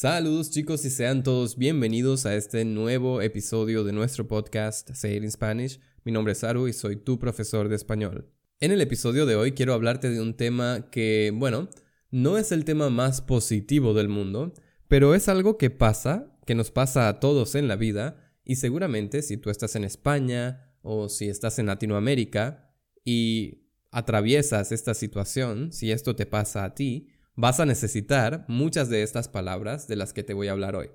Saludos chicos y sean todos bienvenidos a este nuevo episodio de nuestro podcast Say It in Spanish. Mi nombre es Aru y soy tu profesor de español. En el episodio de hoy quiero hablarte de un tema que, bueno, no es el tema más positivo del mundo, pero es algo que pasa, que nos pasa a todos en la vida y seguramente si tú estás en España o si estás en Latinoamérica y atraviesas esta situación, si esto te pasa a ti, vas a necesitar muchas de estas palabras de las que te voy a hablar hoy.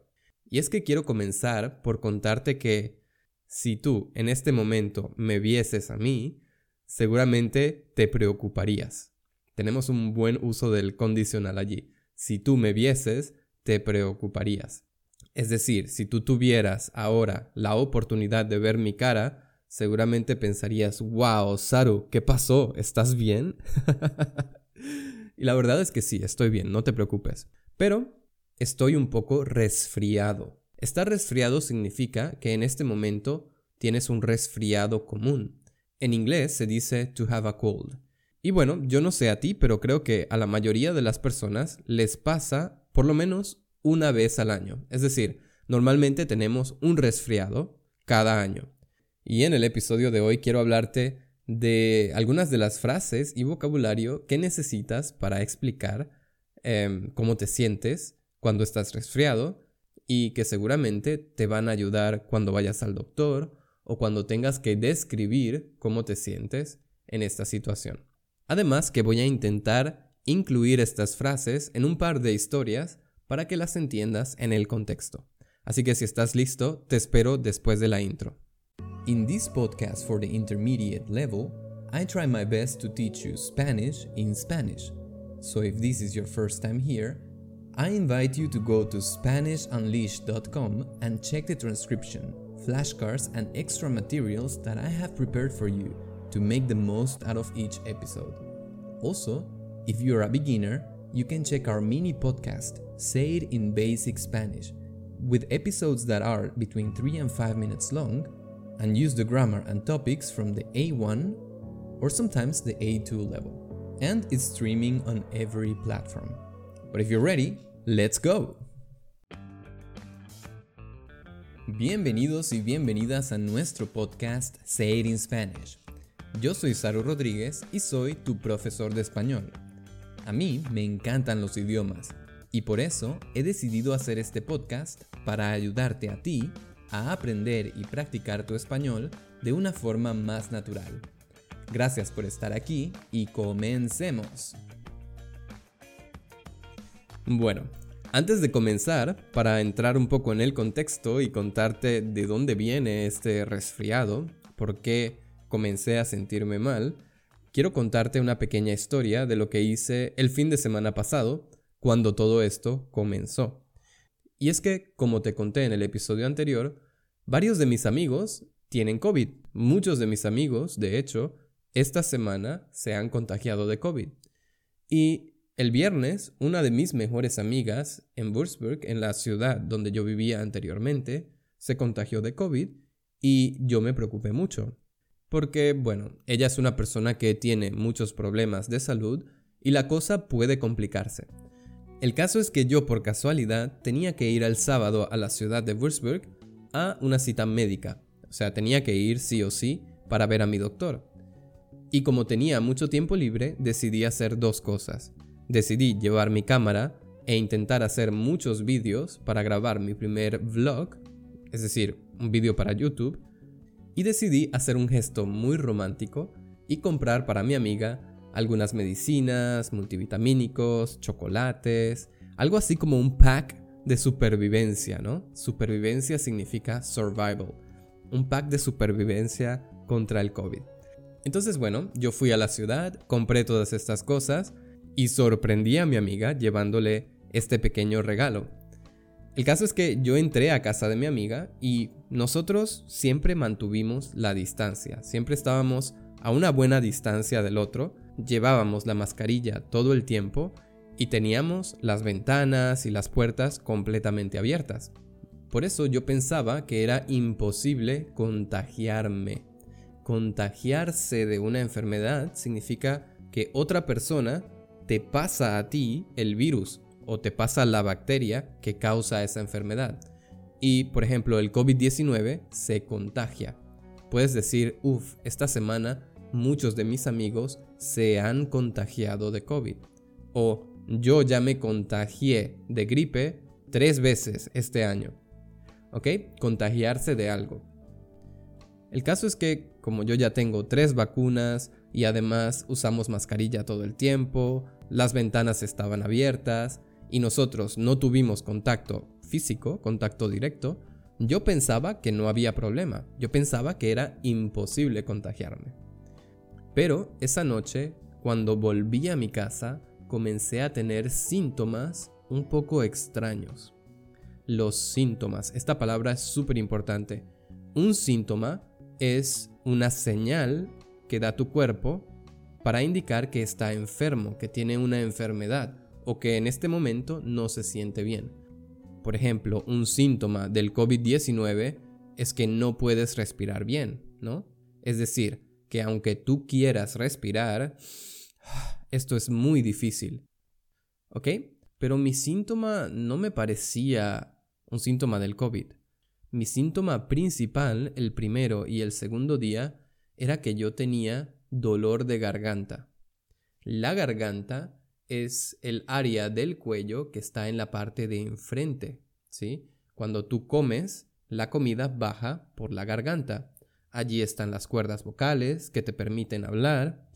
Y es que quiero comenzar por contarte que si tú en este momento me vieses a mí, seguramente te preocuparías. Tenemos un buen uso del condicional allí. Si tú me vieses, te preocuparías. Es decir, si tú tuvieras ahora la oportunidad de ver mi cara, seguramente pensarías, wow, Saru, ¿qué pasó? ¿Estás bien? Y la verdad es que sí, estoy bien, no te preocupes. Pero estoy un poco resfriado. Estar resfriado significa que en este momento tienes un resfriado común. En inglés se dice to have a cold. Y bueno, yo no sé a ti, pero creo que a la mayoría de las personas les pasa por lo menos una vez al año. Es decir, normalmente tenemos un resfriado cada año. Y en el episodio de hoy quiero hablarte de algunas de las frases y vocabulario que necesitas para explicar em, cómo te sientes cuando estás resfriado y que seguramente te van a ayudar cuando vayas al doctor o cuando tengas que describir cómo te sientes en esta situación. Además que voy a intentar incluir estas frases en un par de historias para que las entiendas en el contexto. Así que si estás listo, te espero después de la intro. In this podcast for the intermediate level, I try my best to teach you Spanish in Spanish. So if this is your first time here, I invite you to go to SpanishUnleashed.com and check the transcription, flashcards, and extra materials that I have prepared for you to make the most out of each episode. Also, if you're a beginner, you can check our mini podcast, Say It in Basic Spanish, with episodes that are between 3 and 5 minutes long and use the grammar and topics from the A1 or sometimes the A2 level. And it's streaming on every platform. But if you're ready, let's go! Bienvenidos y bienvenidas a nuestro podcast Say It in Spanish. Yo soy Saru Rodríguez y soy tu profesor de español. A mí me encantan los idiomas y por eso he decidido hacer este podcast para ayudarte a ti a aprender y practicar tu español de una forma más natural. Gracias por estar aquí y comencemos. Bueno, antes de comenzar, para entrar un poco en el contexto y contarte de dónde viene este resfriado, por qué comencé a sentirme mal, quiero contarte una pequeña historia de lo que hice el fin de semana pasado, cuando todo esto comenzó. Y es que, como te conté en el episodio anterior, varios de mis amigos tienen COVID. Muchos de mis amigos, de hecho, esta semana se han contagiado de COVID. Y el viernes, una de mis mejores amigas en Würzburg, en la ciudad donde yo vivía anteriormente, se contagió de COVID y yo me preocupé mucho. Porque, bueno, ella es una persona que tiene muchos problemas de salud y la cosa puede complicarse. El caso es que yo por casualidad tenía que ir el sábado a la ciudad de Würzburg a una cita médica. O sea, tenía que ir sí o sí para ver a mi doctor. Y como tenía mucho tiempo libre, decidí hacer dos cosas. Decidí llevar mi cámara e intentar hacer muchos vídeos para grabar mi primer vlog, es decir, un vídeo para YouTube, y decidí hacer un gesto muy romántico y comprar para mi amiga algunas medicinas, multivitamínicos, chocolates, algo así como un pack de supervivencia, ¿no? Supervivencia significa survival, un pack de supervivencia contra el COVID. Entonces, bueno, yo fui a la ciudad, compré todas estas cosas y sorprendí a mi amiga llevándole este pequeño regalo. El caso es que yo entré a casa de mi amiga y nosotros siempre mantuvimos la distancia, siempre estábamos a una buena distancia del otro, llevábamos la mascarilla todo el tiempo y teníamos las ventanas y las puertas completamente abiertas. Por eso yo pensaba que era imposible contagiarme. Contagiarse de una enfermedad significa que otra persona te pasa a ti el virus o te pasa la bacteria que causa esa enfermedad. Y, por ejemplo, el COVID-19 se contagia. Puedes decir, uff, esta semana muchos de mis amigos se han contagiado de COVID. O yo ya me contagié de gripe tres veces este año. ¿Ok? Contagiarse de algo. El caso es que, como yo ya tengo tres vacunas y además usamos mascarilla todo el tiempo, las ventanas estaban abiertas y nosotros no tuvimos contacto físico, contacto directo, yo pensaba que no había problema. Yo pensaba que era imposible contagiarme. Pero esa noche, cuando volví a mi casa, comencé a tener síntomas un poco extraños. Los síntomas, esta palabra es súper importante. Un síntoma es una señal que da tu cuerpo para indicar que está enfermo, que tiene una enfermedad o que en este momento no se siente bien. Por ejemplo, un síntoma del COVID-19 es que no puedes respirar bien, ¿no? Es decir, que aunque tú quieras respirar, esto es muy difícil. ¿Ok? Pero mi síntoma no me parecía un síntoma del COVID. Mi síntoma principal, el primero y el segundo día, era que yo tenía dolor de garganta. La garganta es el área del cuello que está en la parte de enfrente, ¿sí? Cuando tú comes, la comida baja por la garganta. Allí están las cuerdas vocales que te permiten hablar.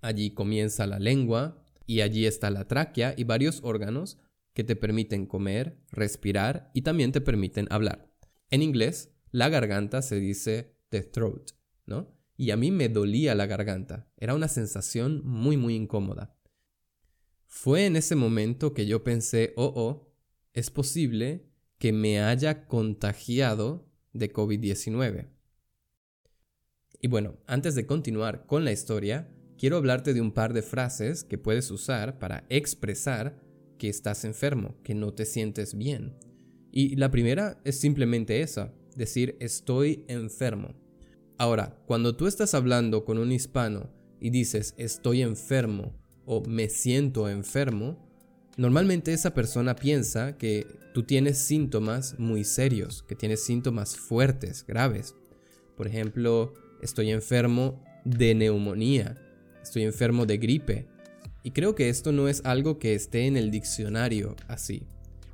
Allí comienza la lengua y allí está la tráquea y varios órganos que te permiten comer, respirar y también te permiten hablar. En inglés, la garganta se dice the throat, ¿no? Y a mí me dolía la garganta. Era una sensación muy, muy incómoda. Fue en ese momento que yo pensé, oh, oh, es posible que me haya contagiado de COVID-19. Y bueno, antes de continuar con la historia, quiero hablarte de un par de frases que puedes usar para expresar que estás enfermo, que no te sientes bien. Y la primera es simplemente esa, decir estoy enfermo. Ahora, cuando tú estás hablando con un hispano y dices estoy enfermo o me siento enfermo, normalmente esa persona piensa que tú tienes síntomas muy serios, que tienes síntomas fuertes, graves. Por ejemplo, estoy enfermo de neumonía, estoy enfermo de gripe. Y creo que esto no es algo que esté en el diccionario así.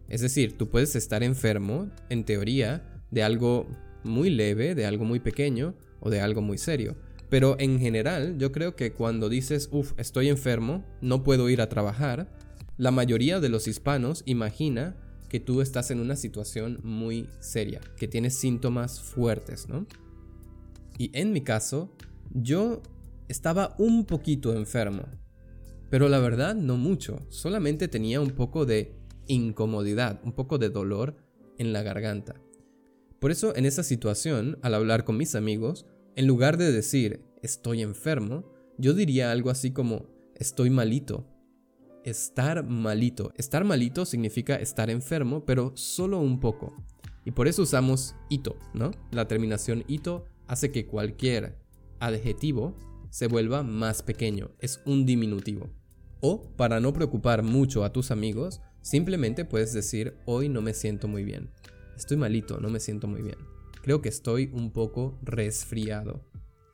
Es decir, tú puedes estar enfermo, en teoría, de algo muy leve, de algo muy pequeño o de algo muy serio. Pero en general, yo creo que cuando dices, uff, estoy enfermo, no puedo ir a trabajar, la mayoría de los hispanos imagina que tú estás en una situación muy seria, que tienes síntomas fuertes, ¿no? Y en mi caso, yo estaba un poquito enfermo. Pero la verdad no mucho, solamente tenía un poco de incomodidad, un poco de dolor en la garganta. Por eso en esa situación, al hablar con mis amigos, en lugar de decir estoy enfermo, yo diría algo así como estoy malito. Estar malito. Estar malito significa estar enfermo, pero solo un poco. Y por eso usamos ito, ¿no? La terminación ito hace que cualquier adjetivo se vuelva más pequeño, es un diminutivo. O, para no preocupar mucho a tus amigos, simplemente puedes decir hoy no me siento muy bien. Estoy malito, no me siento muy bien. Creo que estoy un poco resfriado.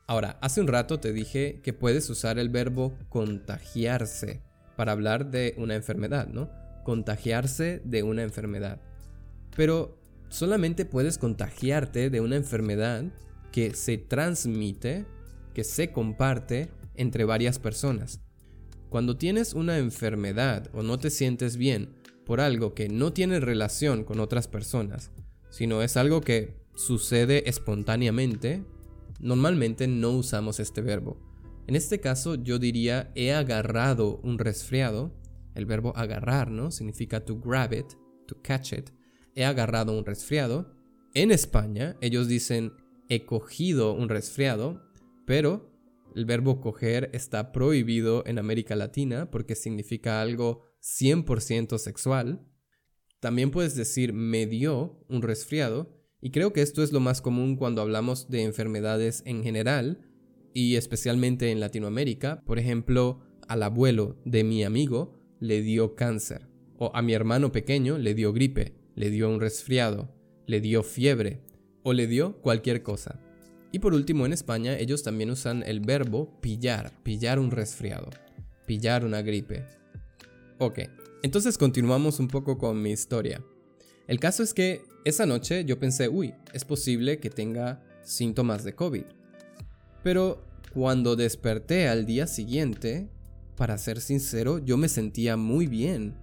Ahora, hace un rato te dije que puedes usar el verbo contagiarse para hablar de una enfermedad, ¿no? Contagiarse de una enfermedad. Pero solamente puedes contagiarte de una enfermedad que se transmite, que se comparte entre varias personas. Cuando tienes una enfermedad o no te sientes bien por algo que no tiene relación con otras personas, sino es algo que sucede espontáneamente, normalmente no usamos este verbo. En este caso yo diría he agarrado un resfriado. El verbo agarrar, ¿no? Significa to grab it, to catch it. He agarrado un resfriado. En España ellos dicen he cogido un resfriado, pero el verbo coger está prohibido en América Latina porque significa algo 100% sexual. También puedes decir me dio un resfriado, y creo que esto es lo más común cuando hablamos de enfermedades en general, y especialmente en Latinoamérica. Por ejemplo, al abuelo de mi amigo le dio cáncer, O a mi hermano pequeño le dio gripe, le dio un resfriado, le dio fiebre o le dio cualquier cosa. Y por último, en España ellos también usan el verbo pillar, pillar un resfriado, pillar una gripe. Ok, entonces continuamos un poco con mi historia. El caso es que esa noche yo pensé, uy, es posible que tenga síntomas de COVID. Pero cuando desperté al día siguiente, para ser sincero, yo me sentía muy bien.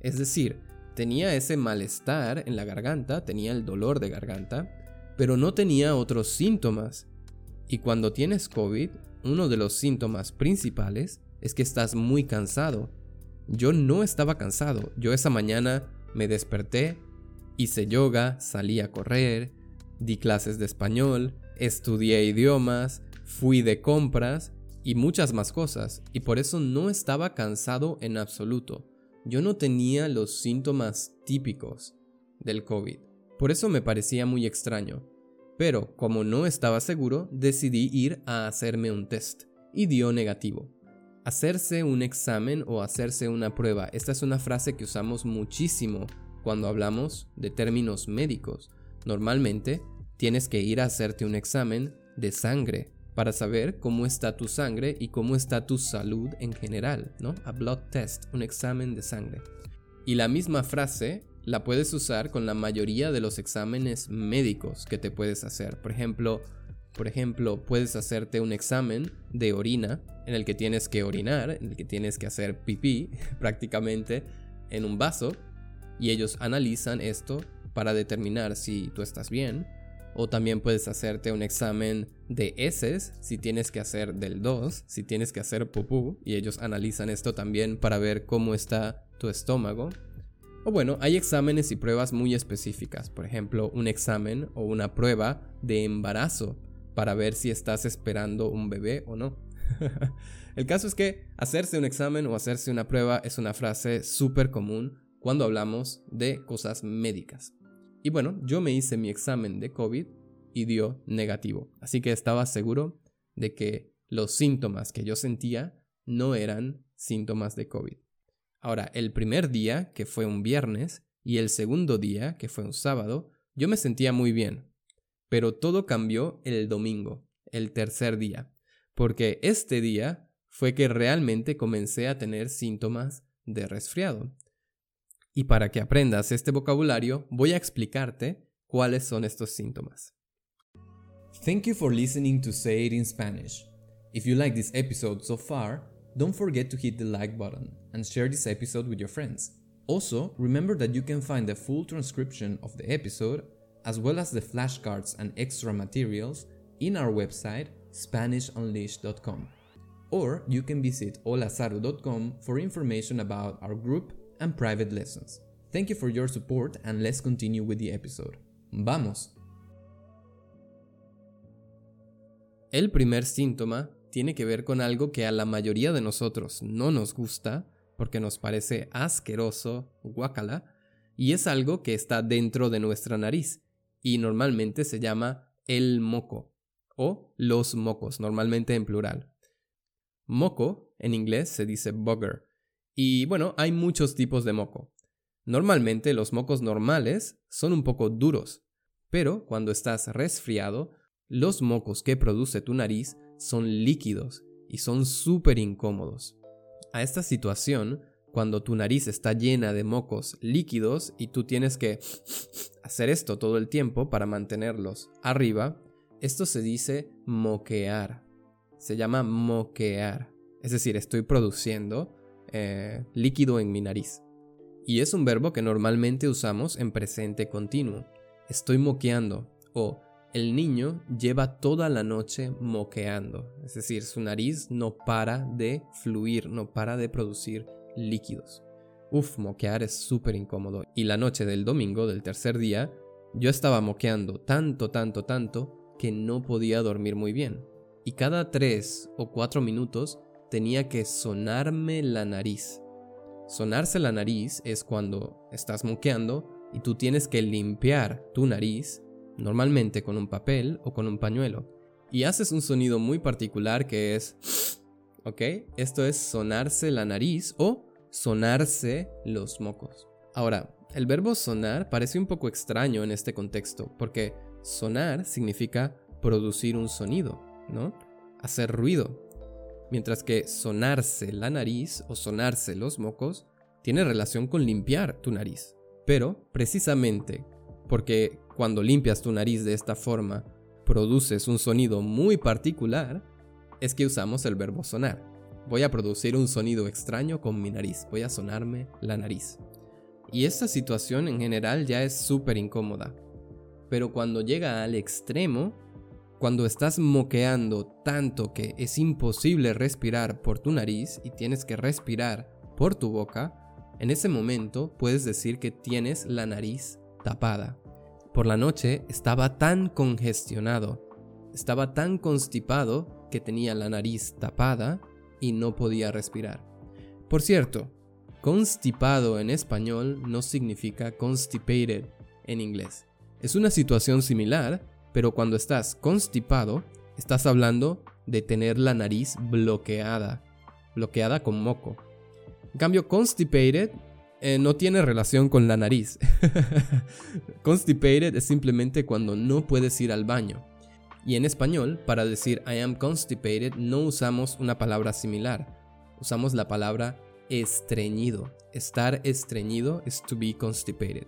Es decir, tenía ese malestar en la garganta, tenía el dolor de garganta, pero no tenía otros síntomas. Y cuando tienes COVID, uno de los síntomas principales es que estás muy cansado. Yo no estaba cansado, yo esa mañana me desperté, hice yoga, salí a correr, di clases de español, estudié idiomas, fui de compras y muchas más cosas, y por eso no estaba cansado en absoluto. Yo no tenía los síntomas típicos del COVID. Por eso me parecía muy extraño. Pero como no estaba seguro, decidí ir a hacerme un test y dio negativo. Hacerse un examen o hacerse una prueba, esta es una frase que usamos muchísimo cuando hablamos de términos médicos. Normalmente tienes que ir a hacerte un examen de sangre para saber cómo está tu sangre y cómo está tu salud en general, ¿no? A blood test, un examen de sangre. Y la misma frase la puedes usar con la mayoría de los exámenes médicos que te puedes hacer. Por ejemplo, por ejemplo, puedes hacerte un examen de orina en el que tienes que orinar, en el que tienes que hacer pipí prácticamente en un vaso y ellos analizan esto para determinar si tú estás bien. O también puedes hacerte un examen de heces si tienes que hacer del 2, si tienes que hacer pupú y ellos analizan esto también para ver cómo está tu estómago. O bueno, hay exámenes y pruebas muy específicas, por ejemplo, un examen o una prueba de embarazo para ver si estás esperando un bebé o no. El caso es que hacerse un examen o hacerse una prueba es una frase súper común cuando hablamos de cosas médicas. Y bueno, yo me hice mi examen de COVID y dio negativo, así que estaba seguro de que los síntomas que yo sentía no eran síntomas de COVID. Ahora, el primer día, que fue un viernes, y el segundo día, que fue un sábado, yo me sentía muy bien. Pero todo cambió el domingo, el tercer día, porque este día fue que realmente comencé a tener síntomas de resfriado. Y para que aprendas este vocabulario, voy a explicarte cuáles son estos síntomas. Thank you for listening to Say It in Spanish. If you like this episode so far, Don't forget to hit the like button and share this episode with your friends. Also, remember that you can find the full transcription of the episode, as well as the flashcards and extra materials, in our website SpanishUnleashed.com. Or you can visit holasaru.com for information about our group and private lessons. Thank you for your support and let's continue with the episode. ¡Vamos! El primer síntoma tiene que ver con algo que a la mayoría de nosotros no nos gusta, porque nos parece asqueroso, guacala, y es algo que está dentro de nuestra nariz, y normalmente se llama el moco, o los mocos, normalmente en plural. Moco, en inglés se dice bugger, y bueno, hay muchos tipos de moco. Normalmente los mocos normales son un poco duros, pero cuando estás resfriado, los mocos que produce tu nariz son líquidos y son súper incómodos. A esta situación, cuando tu nariz está llena de mocos líquidos y tú tienes que hacer esto todo el tiempo para mantenerlos arriba, esto se dice moquear. Se llama moquear. Es decir, estoy produciendo eh, líquido en mi nariz. Y es un verbo que normalmente usamos en presente continuo. Estoy moqueando o el niño lleva toda la noche moqueando, es decir, su nariz no para de fluir, no para de producir líquidos. Uf, moquear es súper incómodo. Y la noche del domingo, del tercer día, yo estaba moqueando tanto, tanto, tanto, que no podía dormir muy bien. Y cada tres o cuatro minutos tenía que sonarme la nariz. Sonarse la nariz es cuando estás moqueando y tú tienes que limpiar tu nariz normalmente con un papel o con un pañuelo, y haces un sonido muy particular que es, ¿ok? Esto es sonarse la nariz o sonarse los mocos. Ahora, el verbo sonar parece un poco extraño en este contexto, porque sonar significa producir un sonido, ¿no? Hacer ruido. Mientras que sonarse la nariz o sonarse los mocos tiene relación con limpiar tu nariz. Pero, precisamente, porque cuando limpias tu nariz de esta forma, produces un sonido muy particular, es que usamos el verbo sonar. Voy a producir un sonido extraño con mi nariz, voy a sonarme la nariz. Y esta situación en general ya es súper incómoda. Pero cuando llega al extremo, cuando estás moqueando tanto que es imposible respirar por tu nariz y tienes que respirar por tu boca, en ese momento puedes decir que tienes la nariz tapada. Por la noche estaba tan congestionado, estaba tan constipado que tenía la nariz tapada y no podía respirar. Por cierto, constipado en español no significa constipated en inglés. Es una situación similar, pero cuando estás constipado, estás hablando de tener la nariz bloqueada, bloqueada con moco. En cambio, constipated eh, no tiene relación con la nariz. constipated es simplemente cuando no puedes ir al baño. Y en español, para decir I am constipated, no usamos una palabra similar. Usamos la palabra estreñido. Estar estreñido es to be constipated.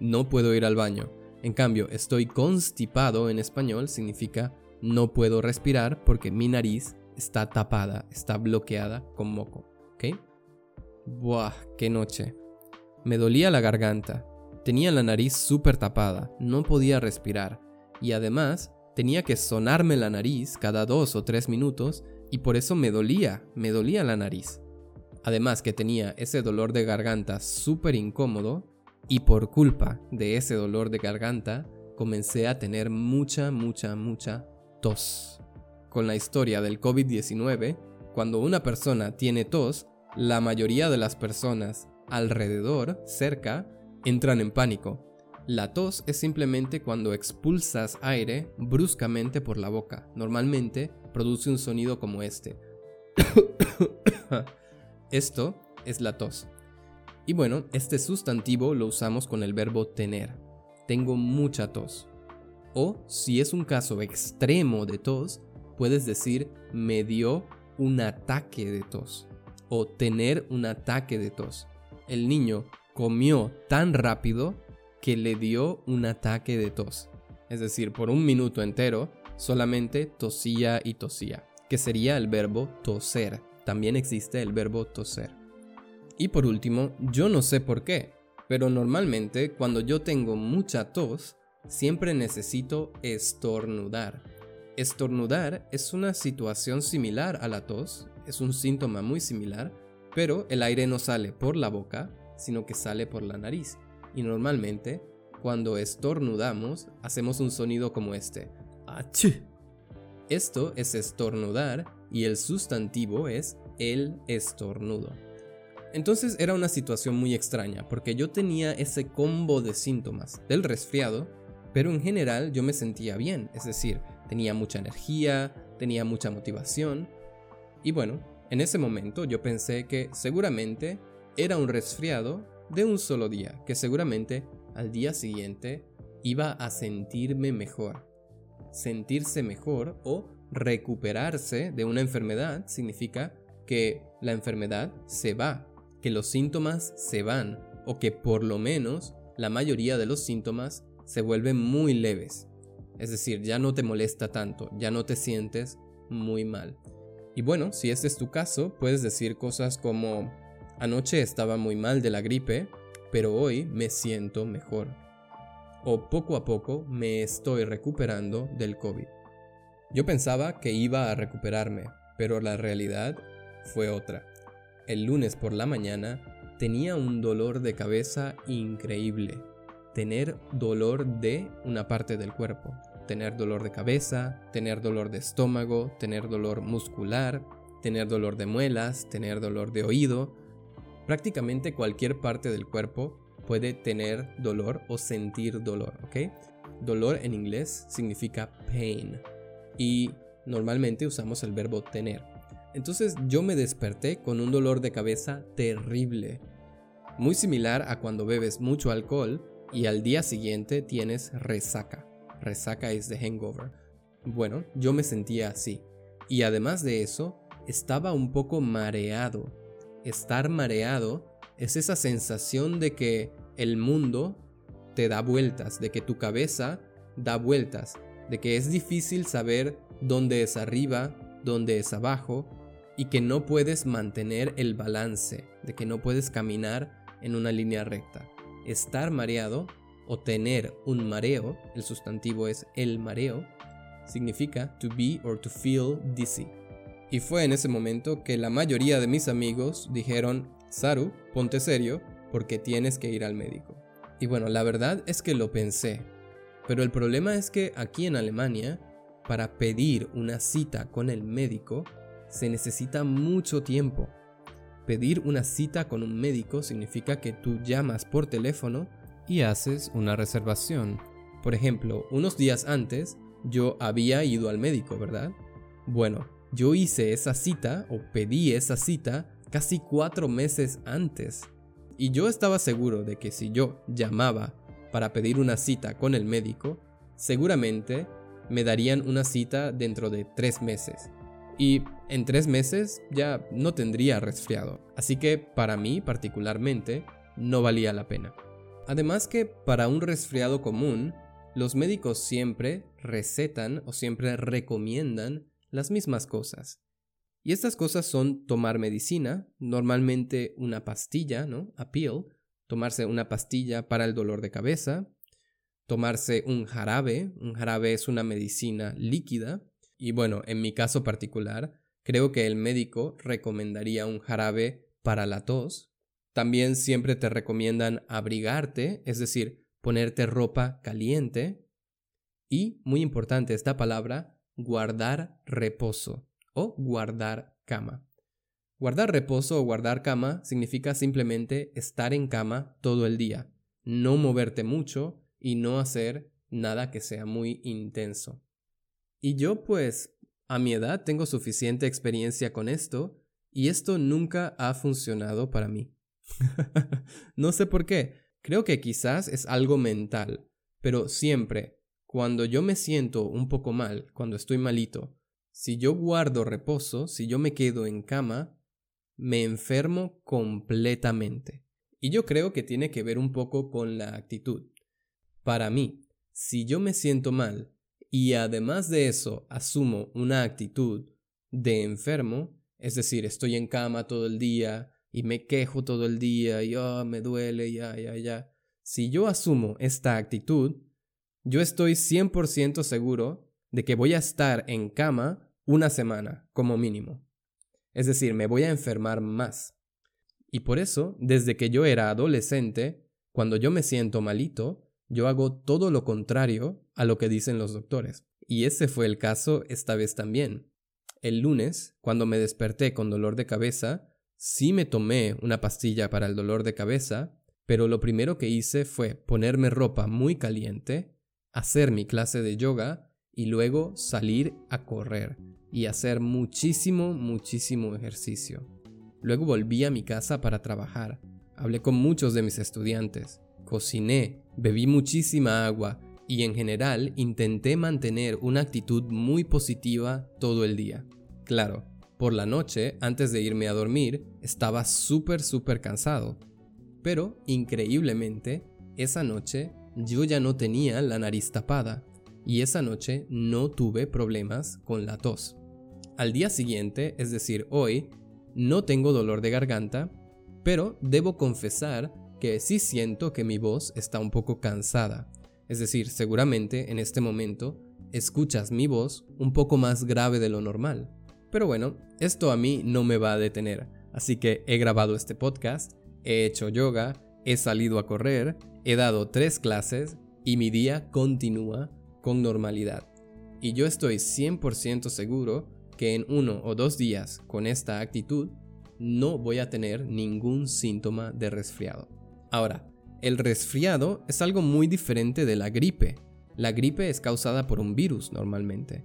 No puedo ir al baño. En cambio, estoy constipado en español significa no puedo respirar porque mi nariz está tapada, está bloqueada con moco. ¿Ok? Buah, qué noche. Me dolía la garganta, tenía la nariz súper tapada, no podía respirar y además tenía que sonarme la nariz cada dos o tres minutos y por eso me dolía, me dolía la nariz. Además que tenía ese dolor de garganta súper incómodo y por culpa de ese dolor de garganta comencé a tener mucha, mucha, mucha tos. Con la historia del COVID-19, cuando una persona tiene tos, la mayoría de las personas alrededor, cerca, entran en pánico. La tos es simplemente cuando expulsas aire bruscamente por la boca. Normalmente produce un sonido como este. Esto es la tos. Y bueno, este sustantivo lo usamos con el verbo tener. Tengo mucha tos. O si es un caso extremo de tos, puedes decir me dio un ataque de tos. O tener un ataque de tos el niño comió tan rápido que le dio un ataque de tos. Es decir, por un minuto entero solamente tosía y tosía, que sería el verbo toser. También existe el verbo toser. Y por último, yo no sé por qué, pero normalmente cuando yo tengo mucha tos, siempre necesito estornudar. Estornudar es una situación similar a la tos, es un síntoma muy similar, pero el aire no sale por la boca, sino que sale por la nariz. Y normalmente, cuando estornudamos, hacemos un sonido como este. Esto es estornudar y el sustantivo es el estornudo. Entonces era una situación muy extraña porque yo tenía ese combo de síntomas del resfriado, pero en general yo me sentía bien, es decir, tenía mucha energía, tenía mucha motivación y bueno, en ese momento yo pensé que seguramente era un resfriado de un solo día, que seguramente al día siguiente iba a sentirme mejor. Sentirse mejor o recuperarse de una enfermedad significa que la enfermedad se va, que los síntomas se van o que por lo menos la mayoría de los síntomas se vuelven muy leves. Es decir, ya no te molesta tanto, ya no te sientes muy mal. Y bueno, si este es tu caso, puedes decir cosas como, anoche estaba muy mal de la gripe, pero hoy me siento mejor. O poco a poco me estoy recuperando del COVID. Yo pensaba que iba a recuperarme, pero la realidad fue otra. El lunes por la mañana tenía un dolor de cabeza increíble. Tener dolor de una parte del cuerpo tener dolor de cabeza, tener dolor de estómago, tener dolor muscular, tener dolor de muelas, tener dolor de oído. Prácticamente cualquier parte del cuerpo puede tener dolor o sentir dolor, ¿ok? Dolor en inglés significa pain y normalmente usamos el verbo tener. Entonces yo me desperté con un dolor de cabeza terrible. Muy similar a cuando bebes mucho alcohol y al día siguiente tienes resaca. Resaca es de hangover. Bueno, yo me sentía así. Y además de eso, estaba un poco mareado. Estar mareado es esa sensación de que el mundo te da vueltas, de que tu cabeza da vueltas, de que es difícil saber dónde es arriba, dónde es abajo, y que no puedes mantener el balance, de que no puedes caminar en una línea recta. Estar mareado o tener un mareo, el sustantivo es el mareo, significa to be or to feel dizzy. Y fue en ese momento que la mayoría de mis amigos dijeron, Saru, ponte serio porque tienes que ir al médico. Y bueno, la verdad es que lo pensé, pero el problema es que aquí en Alemania, para pedir una cita con el médico, se necesita mucho tiempo. Pedir una cita con un médico significa que tú llamas por teléfono y haces una reservación. Por ejemplo, unos días antes yo había ido al médico, ¿verdad? Bueno, yo hice esa cita o pedí esa cita casi cuatro meses antes. Y yo estaba seguro de que si yo llamaba para pedir una cita con el médico, seguramente me darían una cita dentro de tres meses. Y en tres meses ya no tendría resfriado. Así que para mí particularmente no valía la pena. Además que para un resfriado común, los médicos siempre recetan o siempre recomiendan las mismas cosas. Y estas cosas son tomar medicina, normalmente una pastilla, ¿no? A pill, tomarse una pastilla para el dolor de cabeza, tomarse un jarabe, un jarabe es una medicina líquida, y bueno, en mi caso particular, creo que el médico recomendaría un jarabe para la tos. También siempre te recomiendan abrigarte, es decir, ponerte ropa caliente. Y, muy importante esta palabra, guardar reposo o guardar cama. Guardar reposo o guardar cama significa simplemente estar en cama todo el día, no moverte mucho y no hacer nada que sea muy intenso. Y yo pues a mi edad tengo suficiente experiencia con esto y esto nunca ha funcionado para mí. no sé por qué, creo que quizás es algo mental, pero siempre, cuando yo me siento un poco mal, cuando estoy malito, si yo guardo reposo, si yo me quedo en cama, me enfermo completamente. Y yo creo que tiene que ver un poco con la actitud. Para mí, si yo me siento mal y además de eso asumo una actitud de enfermo, es decir, estoy en cama todo el día y me quejo todo el día y oh, me duele, ya, ya, ya. Si yo asumo esta actitud, yo estoy 100% seguro de que voy a estar en cama una semana como mínimo. Es decir, me voy a enfermar más. Y por eso, desde que yo era adolescente, cuando yo me siento malito, yo hago todo lo contrario a lo que dicen los doctores. Y ese fue el caso esta vez también. El lunes, cuando me desperté con dolor de cabeza, sí me tomé una pastilla para el dolor de cabeza, pero lo primero que hice fue ponerme ropa muy caliente, hacer mi clase de yoga y luego salir a correr y hacer muchísimo, muchísimo ejercicio. Luego volví a mi casa para trabajar. Hablé con muchos de mis estudiantes. Cociné, bebí muchísima agua y en general intenté mantener una actitud muy positiva todo el día. Claro, por la noche, antes de irme a dormir, estaba súper, súper cansado. Pero, increíblemente, esa noche yo ya no tenía la nariz tapada y esa noche no tuve problemas con la tos. Al día siguiente, es decir, hoy, no tengo dolor de garganta, pero debo confesar que sí siento que mi voz está un poco cansada. Es decir, seguramente en este momento escuchas mi voz un poco más grave de lo normal. Pero bueno, esto a mí no me va a detener, así que he grabado este podcast, he hecho yoga, he salido a correr, he dado tres clases y mi día continúa con normalidad. Y yo estoy 100% seguro que en uno o dos días con esta actitud no voy a tener ningún síntoma de resfriado. Ahora, el resfriado es algo muy diferente de la gripe. La gripe es causada por un virus normalmente.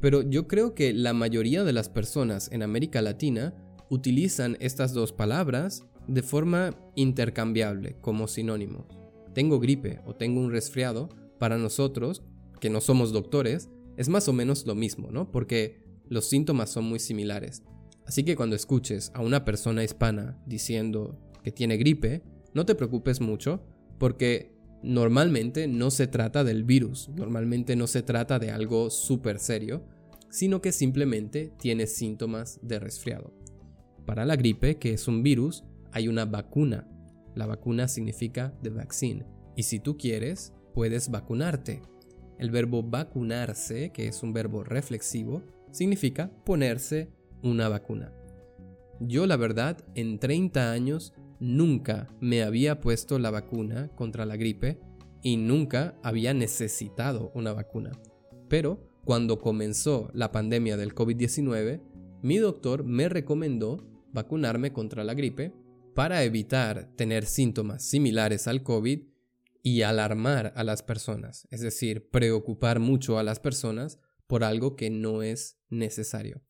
Pero yo creo que la mayoría de las personas en América Latina utilizan estas dos palabras de forma intercambiable como sinónimos. Tengo gripe o tengo un resfriado, para nosotros, que no somos doctores, es más o menos lo mismo, ¿no? Porque los síntomas son muy similares. Así que cuando escuches a una persona hispana diciendo que tiene gripe, no te preocupes mucho, porque normalmente no se trata del virus, normalmente no se trata de algo súper serio, sino que simplemente tiene síntomas de resfriado. Para la gripe, que es un virus, hay una vacuna. La vacuna significa the vaccine. Y si tú quieres, puedes vacunarte. El verbo vacunarse, que es un verbo reflexivo, significa ponerse una vacuna. Yo la verdad, en 30 años nunca me había puesto la vacuna contra la gripe y nunca había necesitado una vacuna. Pero cuando comenzó la pandemia del COVID-19, mi doctor me recomendó vacunarme contra la gripe para evitar tener síntomas similares al COVID y alarmar a las personas, es decir, preocupar mucho a las personas por algo que no es necesario.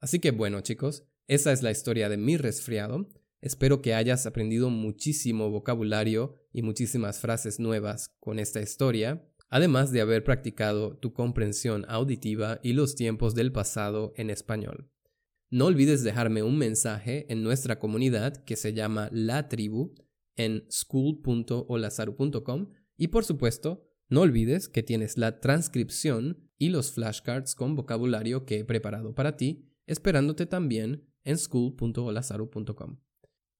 Así que bueno chicos, esa es la historia de mi resfriado. Espero que hayas aprendido muchísimo vocabulario y muchísimas frases nuevas con esta historia, además de haber practicado tu comprensión auditiva y los tiempos del pasado en español. No olvides dejarme un mensaje en nuestra comunidad que se llama La Tribu en school.olazaru.com y por supuesto, no olvides que tienes la transcripción y los flashcards con vocabulario que he preparado para ti, esperándote también en school.olazaru.com.